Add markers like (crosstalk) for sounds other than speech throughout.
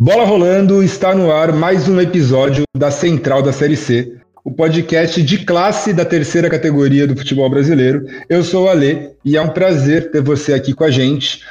Bola rolando, está no ar mais um episódio da Central da Série C, o podcast de classe da terceira categoria do futebol brasileiro. Eu sou o Ale e é um prazer ter você aqui com a gente.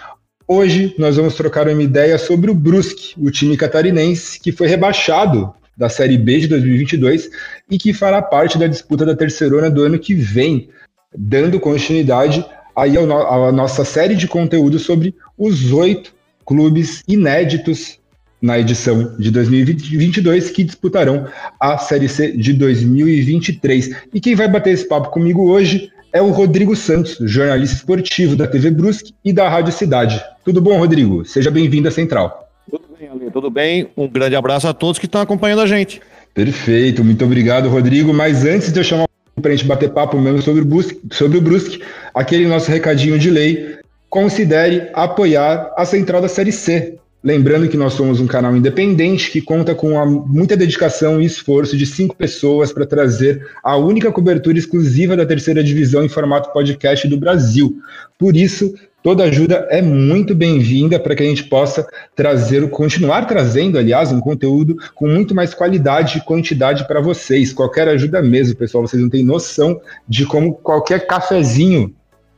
Hoje nós vamos trocar uma ideia sobre o Brusque, o time catarinense que foi rebaixado da Série B de 2022 e que fará parte da disputa da terceirona do ano que vem, dando continuidade aí à nossa série de conteúdo sobre os oito clubes inéditos na edição de 2022 que disputarão a Série C de 2023. E quem vai bater esse papo comigo hoje é o Rodrigo Santos, jornalista esportivo da TV Brusque e da Rádio Cidade. Tudo bom, Rodrigo? Seja bem-vindo à Central. Tudo bem, Ale, tudo bem? Um grande abraço a todos que estão acompanhando a gente. Perfeito, muito obrigado, Rodrigo. Mas antes de eu chamar para a gente bater papo mesmo sobre o, Brusque, sobre o Brusque, aquele nosso recadinho de lei, considere apoiar a Central da Série C. Lembrando que nós somos um canal independente que conta com a, muita dedicação e esforço de cinco pessoas para trazer a única cobertura exclusiva da terceira divisão em formato podcast do Brasil. Por isso, toda ajuda é muito bem-vinda para que a gente possa trazer, continuar trazendo, aliás, um conteúdo com muito mais qualidade e quantidade para vocês. Qualquer ajuda mesmo, pessoal, vocês não têm noção de como qualquer cafezinho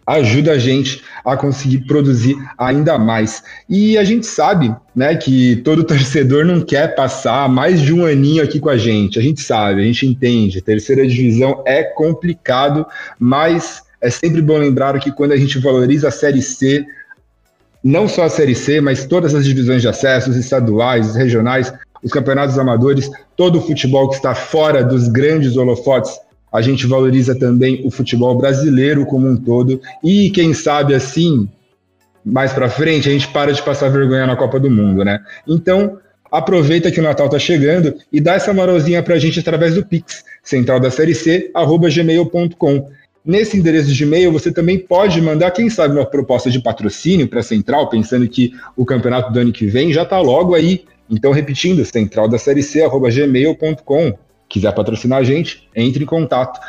ajuda a gente a conseguir produzir ainda mais. E a gente sabe, né, que todo (laughs) torcedor não quer passar mais de um aninho aqui com a gente. A gente sabe, a gente entende. Terceira divisão é complicado, mas é sempre bom lembrar que quando a gente valoriza a Série C, não só a Série C, mas todas as divisões de acesso, os estaduais, os regionais, os campeonatos amadores, todo o futebol que está fora dos grandes holofotes a gente valoriza também o futebol brasileiro como um todo e quem sabe assim mais para frente a gente para de passar vergonha na Copa do Mundo, né? Então aproveita que o Natal tá chegando e dá essa moralzinha para a gente através do Pix, central da série C, gmail.com. Nesse endereço de e-mail, você também pode mandar, quem sabe, uma proposta de patrocínio para a Central, pensando que o campeonato do ano que vem já está logo aí. Então, repetindo, central da série C, gmail.com quiser patrocinar a gente, entre em contato.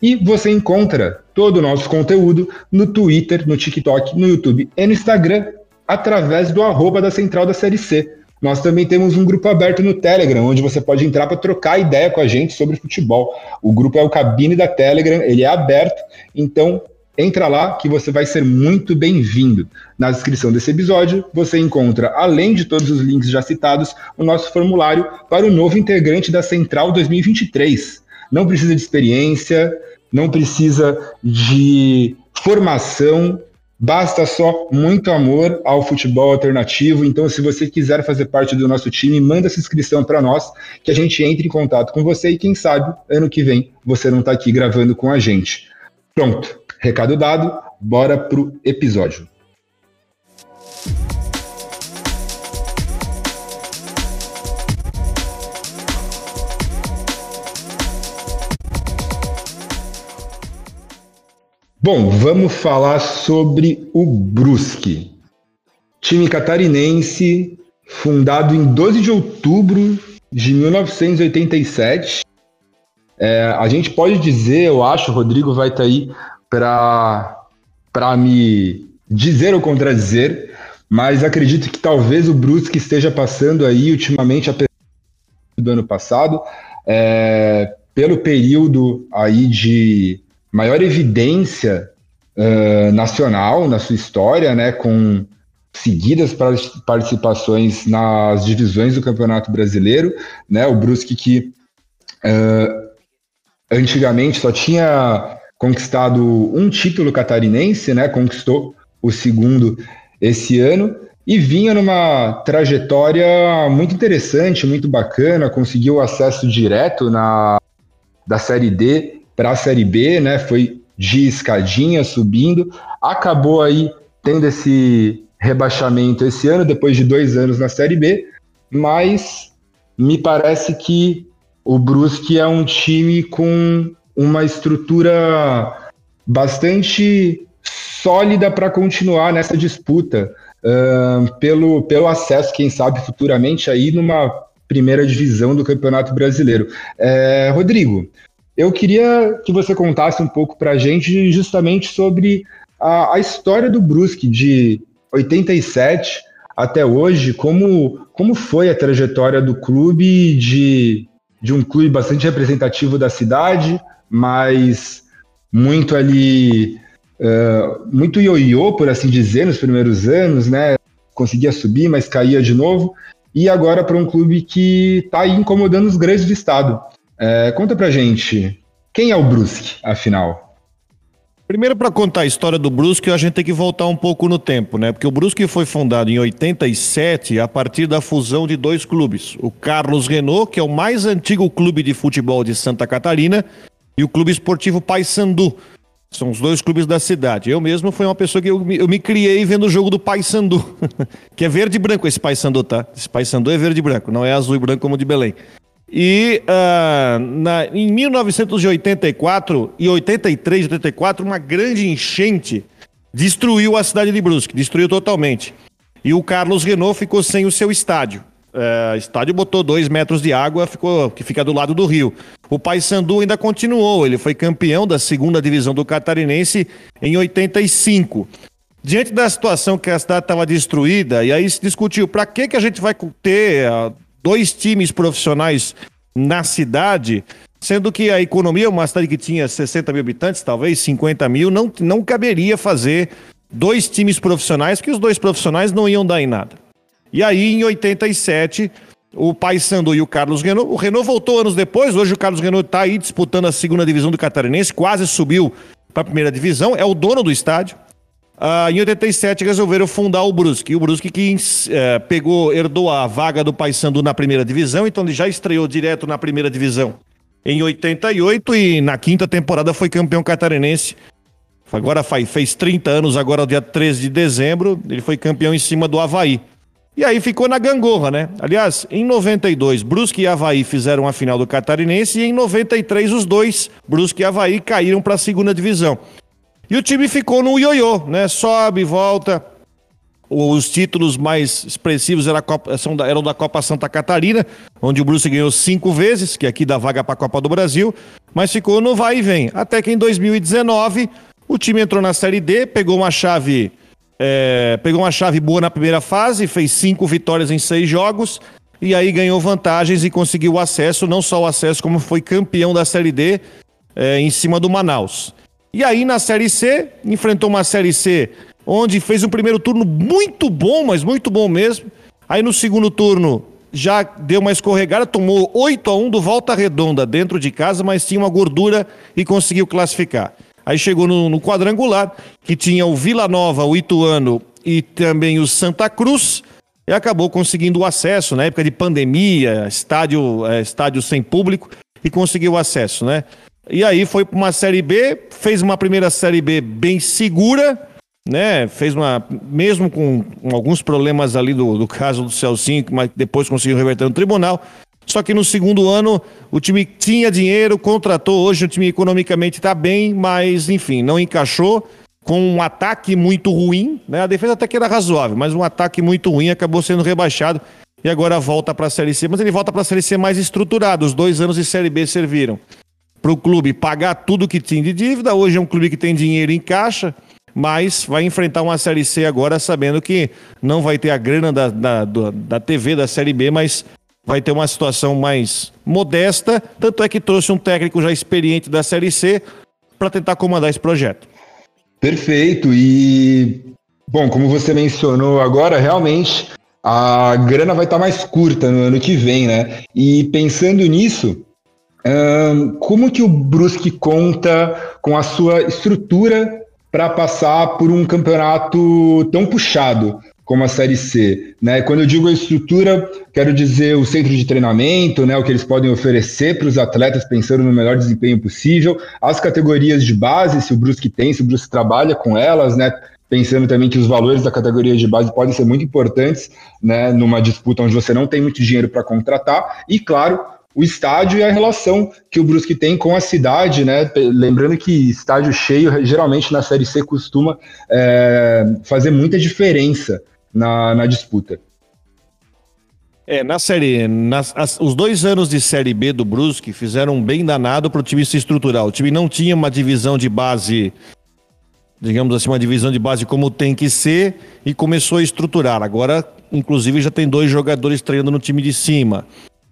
E você encontra todo o nosso conteúdo no Twitter, no TikTok, no YouTube e no Instagram, através do arroba da Central da Série C. Nós também temos um grupo aberto no Telegram, onde você pode entrar para trocar ideia com a gente sobre futebol. O grupo é o Cabine da Telegram, ele é aberto, então Entra lá que você vai ser muito bem-vindo. Na descrição desse episódio, você encontra, além de todos os links já citados, o nosso formulário para o novo integrante da Central 2023. Não precisa de experiência, não precisa de formação, basta só muito amor ao futebol alternativo. Então, se você quiser fazer parte do nosso time, manda essa inscrição para nós, que a gente entre em contato com você e quem sabe ano que vem você não está aqui gravando com a gente. Pronto. Recado dado, bora pro episódio. Bom, vamos falar sobre o Brusque. Time catarinense, fundado em 12 de outubro de 1987. É, a gente pode dizer, eu acho, o Rodrigo vai estar tá aí para me dizer ou contradizer, mas acredito que talvez o Brusque esteja passando aí ultimamente, apesar do ano passado, é, pelo período aí de maior evidência uh, nacional na sua história, né, com seguidas participações nas divisões do Campeonato Brasileiro, né, o Brusque que uh, antigamente só tinha conquistado um título catarinense, né? Conquistou o segundo esse ano e vinha numa trajetória muito interessante, muito bacana, conseguiu acesso direto na da Série D para a Série B, né? Foi de escadinha subindo, acabou aí tendo esse rebaixamento esse ano, depois de dois anos na Série B, mas me parece que o Brusque é um time com uma estrutura bastante sólida para continuar nessa disputa uh, pelo, pelo acesso, quem sabe futuramente aí numa primeira divisão do Campeonato Brasileiro. É, Rodrigo, eu queria que você contasse um pouco para a gente justamente sobre a, a, história do Brusque de 87 até hoje, como, como foi a trajetória do clube de, de um clube bastante representativo da cidade, mas muito ali, uh, muito ioiô, por assim dizer, nos primeiros anos, né? Conseguia subir, mas caía de novo. E agora para um clube que está incomodando os grandes do estado. É, conta pra gente, quem é o Brusque, afinal? Primeiro, para contar a história do Brusque, a gente tem que voltar um pouco no tempo, né? Porque o Brusque foi fundado em 87 a partir da fusão de dois clubes. O Carlos Renault, que é o mais antigo clube de futebol de Santa Catarina, e o Clube Esportivo Paysandu. São os dois clubes da cidade. Eu mesmo fui uma pessoa que eu, eu me criei vendo o jogo do Paysandu, (laughs) que é verde e branco esse Paysandu, tá? Esse Paysandu é verde e branco, não é azul e branco como o de Belém. E uh, na, em 1984 e 83, 84, uma grande enchente destruiu a cidade de Brusque, destruiu totalmente. E o Carlos Renault ficou sem o seu estádio. Uh, estádio botou dois metros de água, ficou que fica do lado do rio. O Paysandu ainda continuou, ele foi campeão da segunda divisão do Catarinense em 85. Diante da situação que a cidade estava destruída, e aí se discutiu para que, que a gente vai ter uh, dois times profissionais na cidade, sendo que a economia, uma cidade que tinha 60 mil habitantes, talvez 50 mil, não, não caberia fazer dois times profissionais, que os dois profissionais não iam dar em nada. E aí, em 87, o Paysandu e o Carlos Renault. O Renault voltou anos depois, hoje o Carlos Renault está aí disputando a segunda divisão do Catarinense, quase subiu para a primeira divisão, é o dono do estádio. Uh, em 87 resolveram fundar o Brusque. o Brusque que uh, pegou, herdou a vaga do Paysandu na primeira divisão, então ele já estreou direto na primeira divisão em 88 e na quinta temporada foi campeão catarinense. Agora faz, fez 30 anos, agora dia 13 de dezembro, ele foi campeão em cima do Havaí. E aí ficou na gangorra, né? Aliás, em 92, Brusque e Havaí fizeram a final do Catarinense e em 93 os dois, Brusque e Havaí, caíram para a segunda divisão. E o time ficou no ioiô, né? Sobe, volta. Os títulos mais expressivos eram, Copa, eram da Copa Santa Catarina, onde o Bruce ganhou cinco vezes, que aqui dá vaga para a Copa do Brasil, mas ficou no vai e vem. Até que em 2019 o time entrou na Série D, pegou uma chave, é, pegou uma chave boa na primeira fase, fez cinco vitórias em seis jogos e aí ganhou vantagens e conseguiu o acesso, não só o acesso, como foi campeão da Série D é, em cima do Manaus. E aí na Série C, enfrentou uma Série C onde fez um primeiro turno muito bom, mas muito bom mesmo. Aí no segundo turno já deu uma escorregada, tomou 8 a 1 do Volta Redonda dentro de casa, mas tinha uma gordura e conseguiu classificar. Aí chegou no, no quadrangular, que tinha o Vila Nova, o Ituano e também o Santa Cruz, e acabou conseguindo o acesso na época de pandemia, estádio, é, estádio sem público, e conseguiu o acesso, né? E aí foi para uma Série B, fez uma primeira Série B bem segura, né? Fez uma. Mesmo com, alguns problemas ali do, do caso do Celcinho, mas depois conseguiu reverter no tribunal. Só que no segundo ano o time tinha dinheiro, contratou. Hoje o time economicamente está bem, mas enfim, não encaixou. Com um ataque muito ruim, né? A defesa até que era razoável, mas um ataque muito ruim acabou sendo rebaixado e agora volta para a Série C. Mas ele volta para a Série C mais estruturado. Os dois anos de Série B serviram para o clube pagar tudo que tinha de dívida. Hoje é um clube que tem dinheiro em caixa, mas vai enfrentar uma Série C agora sabendo que não vai ter a grana da, da, da TV da Série B, mas vai ter uma situação mais modesta. Tanto é que trouxe um técnico já experiente da Série C para tentar comandar esse projeto. Perfeito. E, bom, como você mencionou agora, realmente a grana vai estar tá mais curta no ano que vem, né? E pensando nisso, um, como que o Brusque conta com a sua estrutura para passar por um campeonato tão puxado como a Série C? Né? Quando eu digo estrutura, quero dizer o centro de treinamento, né? o que eles podem oferecer para os atletas pensando no melhor desempenho possível, as categorias de base, se o Brusque tem, se o Brusque trabalha com elas, né? pensando também que os valores da categoria de base podem ser muito importantes né, numa disputa onde você não tem muito dinheiro para contratar, e claro, o estádio e a relação que o Brusque tem com a cidade, né? Lembrando que estádio cheio, geralmente na Série C, costuma é, fazer muita diferença na, na disputa. É, na série, nas, as, os dois anos de Série B do Brusque fizeram um bem danado para o time se estruturar. O time não tinha uma divisão de base, digamos assim, uma divisão de base como tem que ser e começou a estruturar. Agora inclusive já tem dois jogadores treinando no time de cima.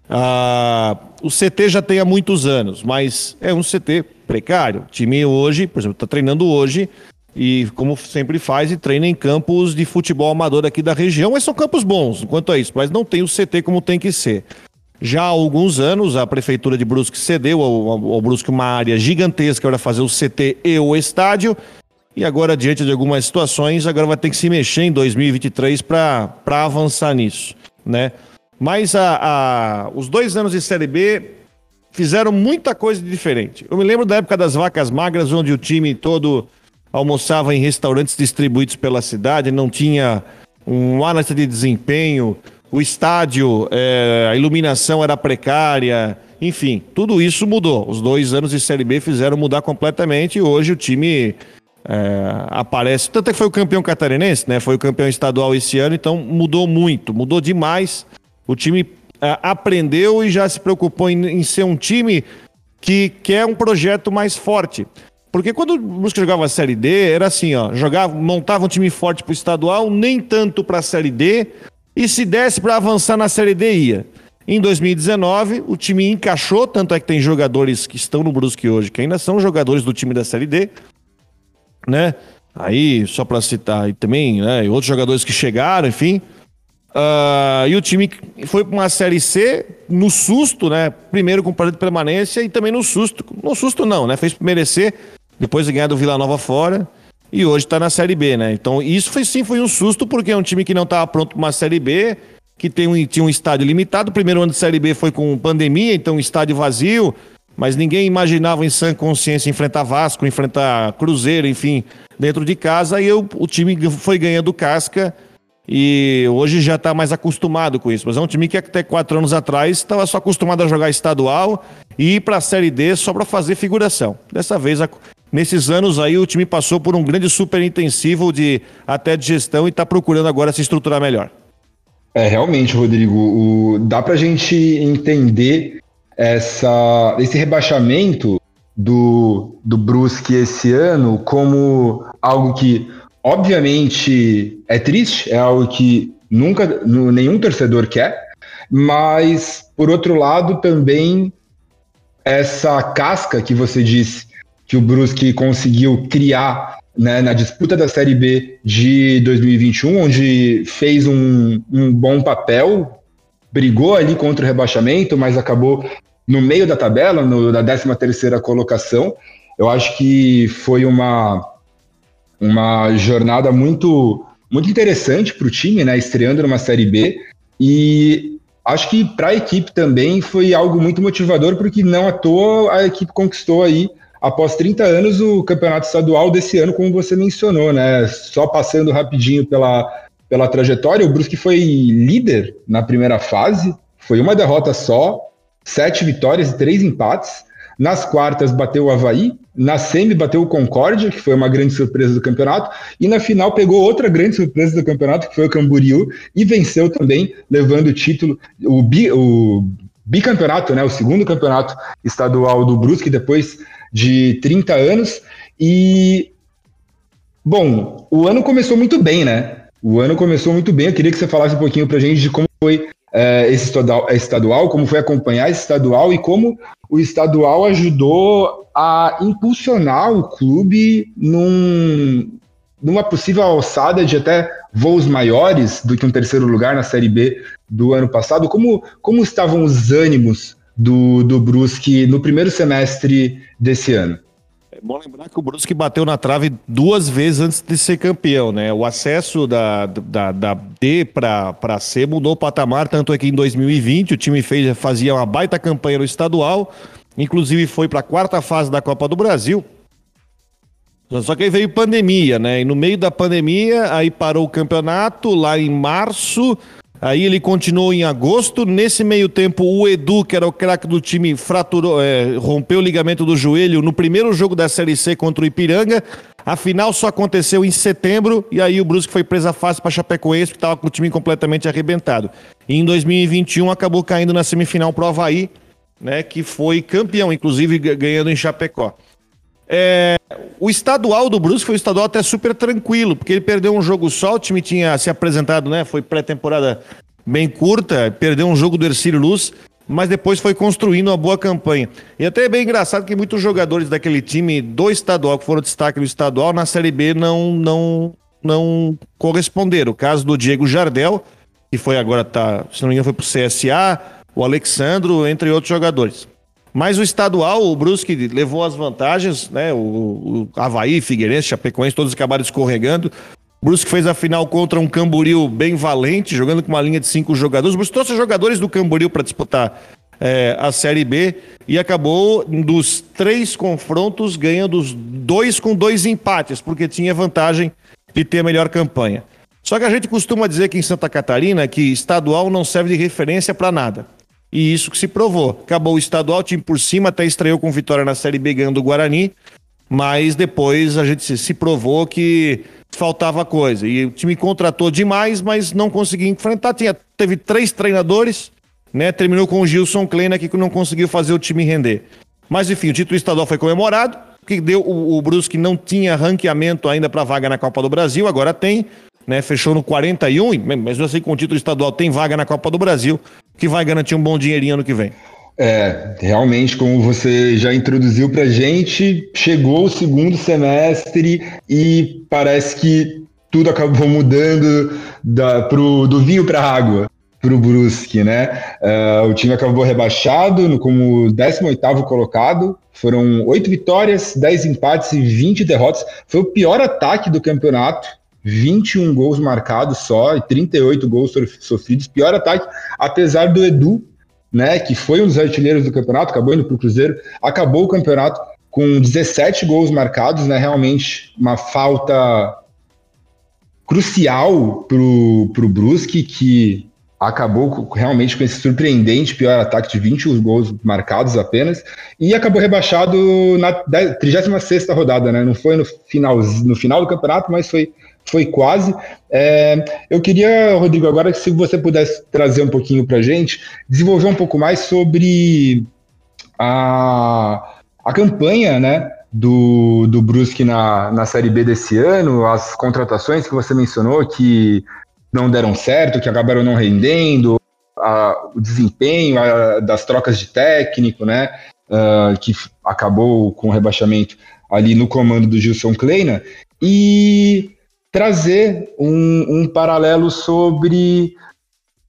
Ah, o CT já tem há muitos anos, mas é um CT precário. O time hoje, por exemplo, está treinando hoje e, como sempre faz, e treina em campos de futebol amador aqui da região, mas são campos bons quanto a isso, mas não tem o CT como tem que ser. Já há alguns anos, a prefeitura de Brusque cedeu ao, ao, Brusque uma área gigantesca para fazer o CT e o estádio, e agora, diante de algumas situações, agora vai ter que se mexer em 2023 para avançar nisso, né? Mas a, a, os dois anos de Série B fizeram muita coisa de diferente. Eu me lembro da época das vacas magras, onde o time todo almoçava em restaurantes distribuídos pela cidade, não tinha um analista de desempenho, o estádio, é, a iluminação era precária, enfim, tudo isso mudou. Os dois anos de Série B fizeram mudar completamente e hoje o time é, aparece. Tanto é que foi o campeão catarinense, né? Foi o campeão estadual esse ano, então mudou muito, mudou demais. O time é, aprendeu e já se preocupou em, em, ser um time que quer um projeto mais forte. Porque quando o Brusque jogava a Série D, era assim, ó, jogava, montava um time forte para o estadual, nem tanto para a Série D, e se desse para avançar na Série D, ia. Em 2019, o time encaixou, tanto é que tem jogadores que estão no Brusque hoje, que ainda são jogadores do time da Série D, né? Aí, só para citar, e também, né, outros jogadores que chegaram, enfim. Uh, e o time foi para uma Série C no susto, né? Primeiro com parede de permanência e também no susto. No susto não, né? Fez merecer, depois de ganhar do Vila Nova fora e hoje está na Série B, né? Então isso foi sim foi um susto porque é um time que não estava pronto para uma Série B, que tem um, tinha um estádio limitado. O primeiro ano de Série B foi com pandemia, então estádio vazio, mas ninguém imaginava em sã consciência enfrentar Vasco, enfrentar Cruzeiro, enfim, dentro de casa. E eu, o time foi ganhando casca e hoje já está mais acostumado com isso. Mas é um time que até quatro anos atrás estava só acostumado a jogar estadual e ir para a Série D só para fazer figuração. Dessa vez Nesses anos aí, o time passou por um grande super intensivo de até de gestão e está procurando agora se estruturar melhor. É, realmente, Rodrigo, o, dá para a gente entender essa, esse rebaixamento do, do Brusque esse ano como algo que, obviamente, é triste, é algo que nunca nenhum torcedor quer, mas, por outro lado, também essa casca que você disse que o Brusque conseguiu criar né, na disputa da Série B de 2021, onde fez um, um bom papel, brigou ali contra o rebaixamento, mas acabou no meio da tabela, no, da 13 terceira colocação. Eu acho que foi uma, uma jornada muito, muito interessante para o time, né, estreando numa Série B. E acho que para a equipe também foi algo muito motivador, porque não à toa a equipe conquistou aí após 30 anos, o campeonato estadual desse ano, como você mencionou, né? Só passando rapidinho pela, pela trajetória, o Brusque foi líder na primeira fase, foi uma derrota só, sete vitórias e três empates. Nas quartas bateu o Havaí, na semi bateu o Concórdia, que foi uma grande surpresa do campeonato, e na final pegou outra grande surpresa do campeonato, que foi o Camboriú, e venceu também, levando o título, o, bi, o bicampeonato, né, o segundo campeonato estadual do Brusque, depois de 30 anos. E, bom, o ano começou muito bem, né? O ano começou muito bem. Eu queria que você falasse um pouquinho para a gente de como foi é, esse estadual, estadual, como foi acompanhar esse estadual e como o estadual ajudou a impulsionar o clube num, numa possível alçada de até voos maiores do que um terceiro lugar na Série B do ano passado. Como, como estavam os ânimos do, do Brusque no primeiro semestre desse ano. É bom lembrar que o Brusque bateu na trave duas vezes antes de ser campeão, né? O acesso da, da, da D para C mudou o patamar, tanto é que em 2020 o time fez, fazia uma baita campanha no estadual, inclusive foi para a quarta fase da Copa do Brasil. Só que aí veio pandemia, né? E no meio da pandemia, aí parou o campeonato lá em março. Aí ele continuou em agosto. Nesse meio tempo, o Edu, que era o craque do time, fraturou, é, rompeu o ligamento do joelho no primeiro jogo da Série C contra o Ipiranga. A final só aconteceu em setembro e aí o Brusque foi presa fácil para Chapecoense, que estava com o time completamente arrebentado. E em 2021 acabou caindo na semifinal pro Havaí, né, que foi campeão, inclusive ganhando em Chapecó. É, o estadual do Brusque foi um estadual até super tranquilo, porque ele perdeu um jogo só, o time tinha se apresentado, né? Foi pré-temporada bem curta, perdeu um jogo do Ercílio Luz, mas depois foi construindo uma boa campanha. E até é bem engraçado que muitos jogadores daquele time do estadual, que foram destaque no estadual, na Série B não, não, não corresponderam. O caso do Diego Jardel, que foi agora, tá, se não me engano, foi pro CSA, o Alexandro, entre outros jogadores. Mas o estadual, o Brusque levou as vantagens, né? O, o Havaí, Figueirense, Chapecoense, todos acabaram escorregando. O Brusque fez a final contra um Camboriú bem valente, jogando com uma linha de cinco jogadores. O Brusque trouxe jogadores do Camboriú para disputar é, a Série B e acabou dos três confrontos ganhando os dois com dois empates, porque tinha vantagem de ter a melhor campanha. Só que a gente costuma dizer que em Santa Catarina que estadual não serve de referência para nada. E isso que se provou. Acabou o estadual, time por cima, até estreou com vitória na Série B ganhando o Guarani, mas depois a gente se provou que faltava coisa. E o time contratou demais, mas não conseguiu enfrentar. Tinha, teve três treinadores, né? Terminou com o Gilson Kleina que não conseguiu fazer o time render. Mas enfim, o título estadual foi comemorado, que deu o, o Brusque não tinha ranqueamento ainda para vaga na Copa do Brasil, agora tem né? Fechou no 41, mas assim com o título estadual tem vaga na Copa do Brasil, que vai garantir um bom dinheirinho ano que vem. É, realmente, como você já introduziu para gente, chegou o segundo semestre e parece que tudo acabou mudando da, pro, do vinho para a água para o Brusque, né? Uh, o time acabou rebaixado no, como 18º colocado, foram oito vitórias, 10 empates e 20 derrotas. Foi o pior ataque do campeonato, 21 gols marcados só e 38 gols sofridos. Pior ataque, apesar do Edu, né, que foi um dos artilheiros do campeonato, acabou indo para o Cruzeiro, acabou o campeonato com 17 gols marcados, né, realmente uma falta crucial para o Brusque, que acabou realmente com esse surpreendente pior ataque de 21 gols marcados apenas, e acabou rebaixado na 36 rodada, né, não foi no final, no final do campeonato, mas foi foi quase. É, eu queria, Rodrigo, agora se você pudesse trazer um pouquinho para gente, desenvolver um pouco mais sobre a, a campanha né, do, do Brusque na, na Série B desse ano, as contratações que você mencionou que não deram certo, que acabaram não rendendo, a, o desempenho a, das trocas de técnico, né, uh, que acabou com o rebaixamento ali no comando do Gilson Kleina. E trazer um, um paralelo sobre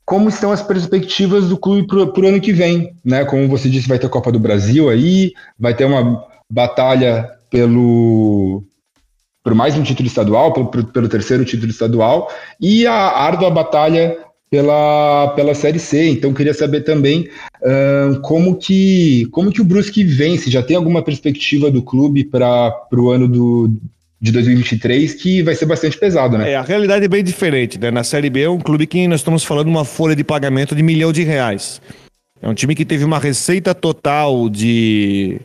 como estão as perspectivas do clube para o ano que vem, né? Como você disse, vai ter a Copa do Brasil aí, vai ter uma batalha pelo por mais um título estadual, pelo, pelo terceiro título estadual e a árdua batalha pela, pela Série C. Então queria saber também como que como que o Brusque vence. Já tem alguma perspectiva do clube para o ano do, de 2023 que vai ser bastante pesado, né? É, a realidade é bem diferente, né? Na Série B é um clube que nós estamos falando uma folha de pagamento de milhão de reais. É um time que teve uma receita total de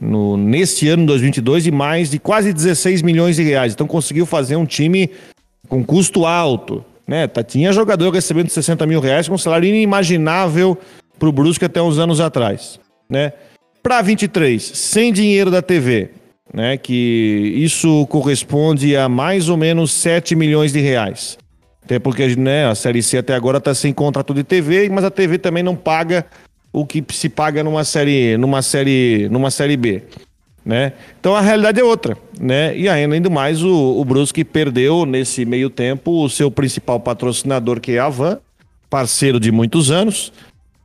no, neste ano 2022 de mais de quase 16 milhões de reais. Então conseguiu fazer um time com custo alto, né? Tá, tinha jogador recebendo 60 mil reais com um salário inimaginável para o Brusque até uns anos atrás, né? Para 23, sem dinheiro da TV, né? Que isso corresponde a mais ou menos 7 milhões de reais. Até porque né, a Série C até agora está sem contrato de TV, mas a TV também não paga o que se paga numa série, numa série, numa série B. Né? Então a realidade é outra, né? E ainda mais o, o Brusque perdeu nesse meio tempo o seu principal patrocinador que é a Van, parceiro de muitos anos,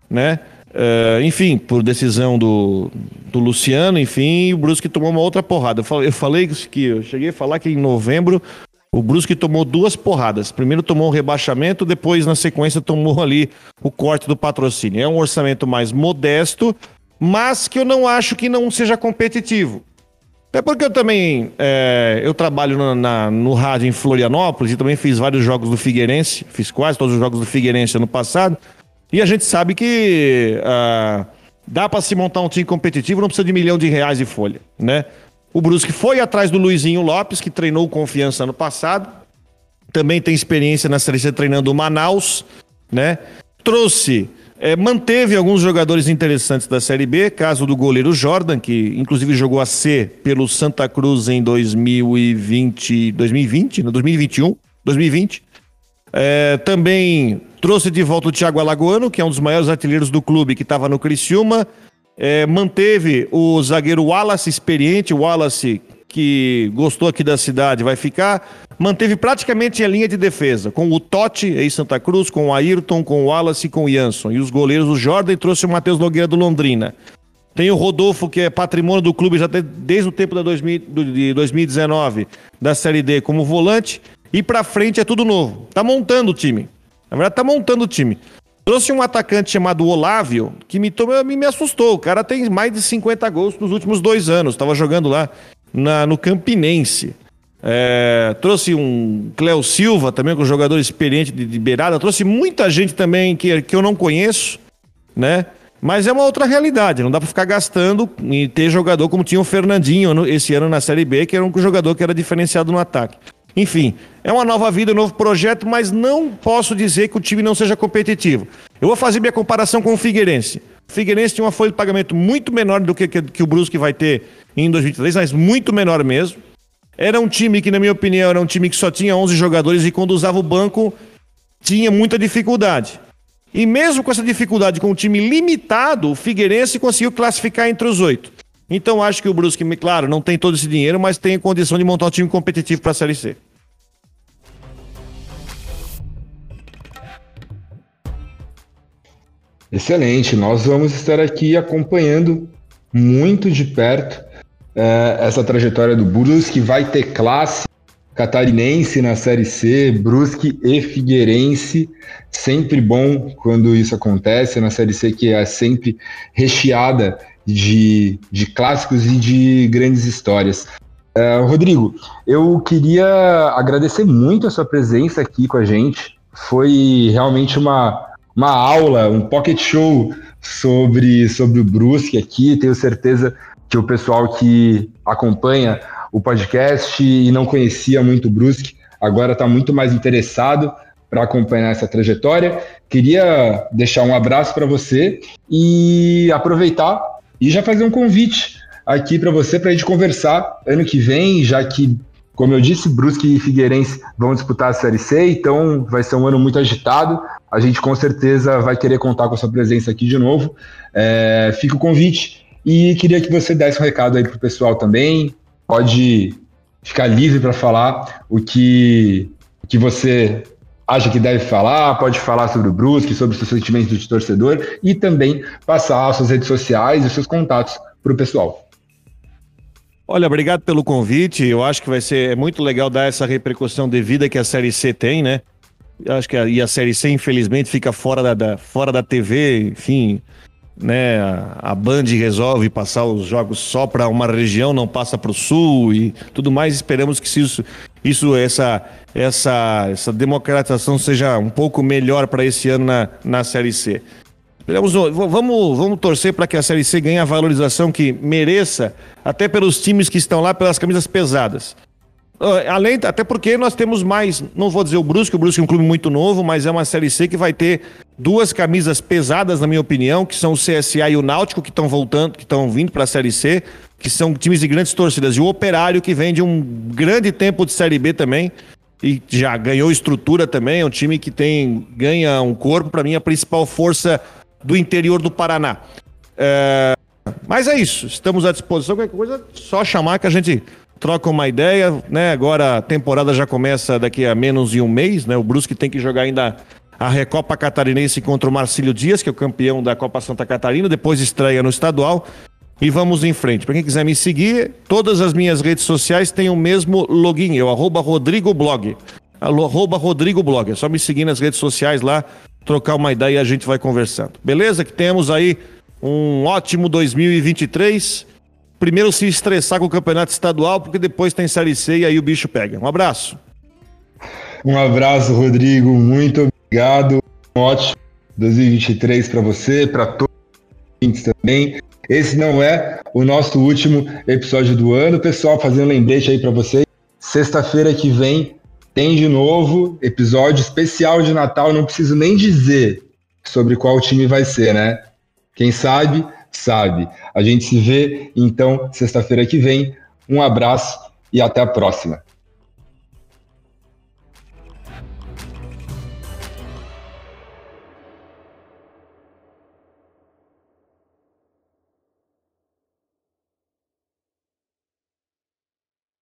né? Uh, enfim, por decisão do, do Luciano, enfim, o Brusque tomou uma outra porrada. Eu falei, eu falei que eu cheguei a falar que em novembro o Brusque tomou duas porradas. Primeiro tomou um rebaixamento, depois na sequência tomou ali o corte do patrocínio. É um orçamento mais modesto, mas que eu não acho que não seja competitivo. Até porque eu também é, eu trabalho na, na, no rádio em Florianópolis e também fiz vários jogos do Figueirense, fiz quase todos os jogos do Figueirense ano passado. E a gente sabe que uh, dá para se montar um time competitivo, não precisa de milhão de reais de folha, né? O Brusque foi atrás do Luizinho Lopes, que treinou confiança ano passado. Também tem experiência na seleção treinando o Manaus, né? Trouxe É, manteve alguns jogadores interessantes da Série B, caso do goleiro Jordan, que inclusive jogou a C pelo Santa Cruz em 2020, 2020, 2021, 2020. É, também trouxe de volta o Thiago Alagoano, que é um dos maiores artilheiros do clube, que estava no Criciúma. É, manteve o zagueiro Wallace, experiente, Wallace, que gostou aqui da cidade, vai ficar. Manteve praticamente a linha de defesa, com o Totti, em Santa Cruz, com o Ayrton, com o Wallace e com o Jansson. E os goleiros, o Jordan trouxe o Matheus Nogueira do Londrina. Tem o Rodolfo, que é patrimônio do clube já desde o tempo da 2000, de 2019, da Série D, como volante. E pra frente é tudo novo. Tá montando o time. Na verdade, tá montando o time. Trouxe um atacante chamado Olávio, que me, me, me assustou. O cara tem mais de 50 gols nos últimos dois anos. Tava jogando lá na, no Campinense. É, trouxe um Cléo Silva também, com um jogador experiente de, de, beirada. Trouxe muita gente também que, que eu não conheço, né? Mas é uma outra realidade. Não dá para ficar gastando e ter jogador como tinha o Fernandinho esse ano na Série B, que era um jogador que era diferenciado no ataque. Enfim, é uma nova vida, um novo projeto, mas não posso dizer que o time não seja competitivo. Eu vou fazer minha comparação com o Figueirense. O Figueirense tinha uma folha de pagamento muito menor do que, que, que o Brusque vai ter em 2023, mas muito menor mesmo. Era um time que, na minha opinião, era um time que só tinha 11 jogadores e quando usava o banco tinha muita dificuldade. E mesmo com essa dificuldade, com um time limitado, o Figueirense conseguiu classificar entre os oito. Então acho que o Brusque, claro, não tem todo esse dinheiro, mas tem condição de montar um time competitivo para a Série C. Excelente, nós vamos estar aqui acompanhando muito de perto é, essa trajetória do Brusque. Vai ter classe catarinense na Série C, Brusque e Figueirense. Sempre bom quando isso acontece na Série C, que é sempre recheada de, de clássicos e de grandes histórias. Uh, Rodrigo, eu queria agradecer muito a sua presença aqui com a gente. Foi realmente uma, uma aula, um pocket show sobre, sobre o Brusque aqui. Tenho certeza que o pessoal que acompanha o podcast e não conhecia muito o Brusque agora está muito mais interessado para acompanhar essa trajetória. Queria deixar um abraço para você e aproveitar e já fazer um convite aqui para você para a gente conversar ano que vem, já que como eu disse, Brusque e Figueirense vão disputar a Série C, então vai ser um ano muito agitado. A gente com certeza vai querer contar com a sua presença aqui de novo. É, fica o convite e queria que você desse um recado aí para o pessoal também. Pode ficar livre para falar o que, o que você acha que deve falar, pode falar sobre o Brusque, sobre os seus sentimentos de torcedor e também passar as suas redes sociais e seus contatos para o pessoal. Olha, obrigado pelo convite. Eu acho que vai ser muito legal dar essa repercussão devida que a Série C tem, né? Eu acho que a, e a Série C, infelizmente, fica fora da, da fora da TV, enfim, né? A, a Band resolve passar os jogos só para uma região, não passa para o sul e tudo mais. Esperamos que isso, isso essa, essa, essa democratização seja um pouco melhor para esse ano na, na Série C. Vamos, vamos, vamos torcer para que a Série C ganhe a valorização que mereça, até pelos times que estão lá, pelas camisas pesadas. Ah, além, até porque nós temos mais, não vou dizer o Brusque, o Brusque é um clube muito novo, mas é uma Série C que vai ter duas camisas pesadas, na minha opinião, que são o CSA e o Náutico, que estão voltando, que estão vindo para a Série C, que são times de grandes torcidas. E o Operário, que vem de um grande tempo de Série B também, e já ganhou estrutura também, é um time que tem ganha um corpo, para mim, a principal força do interior do Paraná. É, mas é isso, estamos à disposição. Qualquer coisa, só chamar que a gente troca uma ideia, né? Agora a temporada já começa daqui a menos de um mês, né? O Brusque tem que jogar ainda a Recopa Catarinense contra o Marcílio Dias, que é o campeão da Copa Santa Catarina, depois estreia no estadual. E vamos em frente. Para quem quiser me seguir, todas as minhas redes sociais têm o mesmo login, eu arroba Rodrigo Blog. Arroba Rodrigo Blog. É só me seguir nas redes sociais lá, trocar uma ideia e a gente vai conversando. Beleza? Que temos aí um ótimo 2023. Primeiro se estressar com o campeonato estadual, porque depois tem Série C e aí o bicho pega. Um abraço. Um abraço, Rodrigo. Muito obrigado. Um ótimo 2023 para você, para todos os também. Esse não é o nosso último episódio do ano, pessoal. Fazendo lembrete aí para vocês. Sexta-feira que vem tem de novo episódio especial de Natal, não preciso nem dizer. sobre qual time vai ser, né? Quem sabe, sabe. A gente se vê então sexta-feira que vem. Um abraço e até a próxima.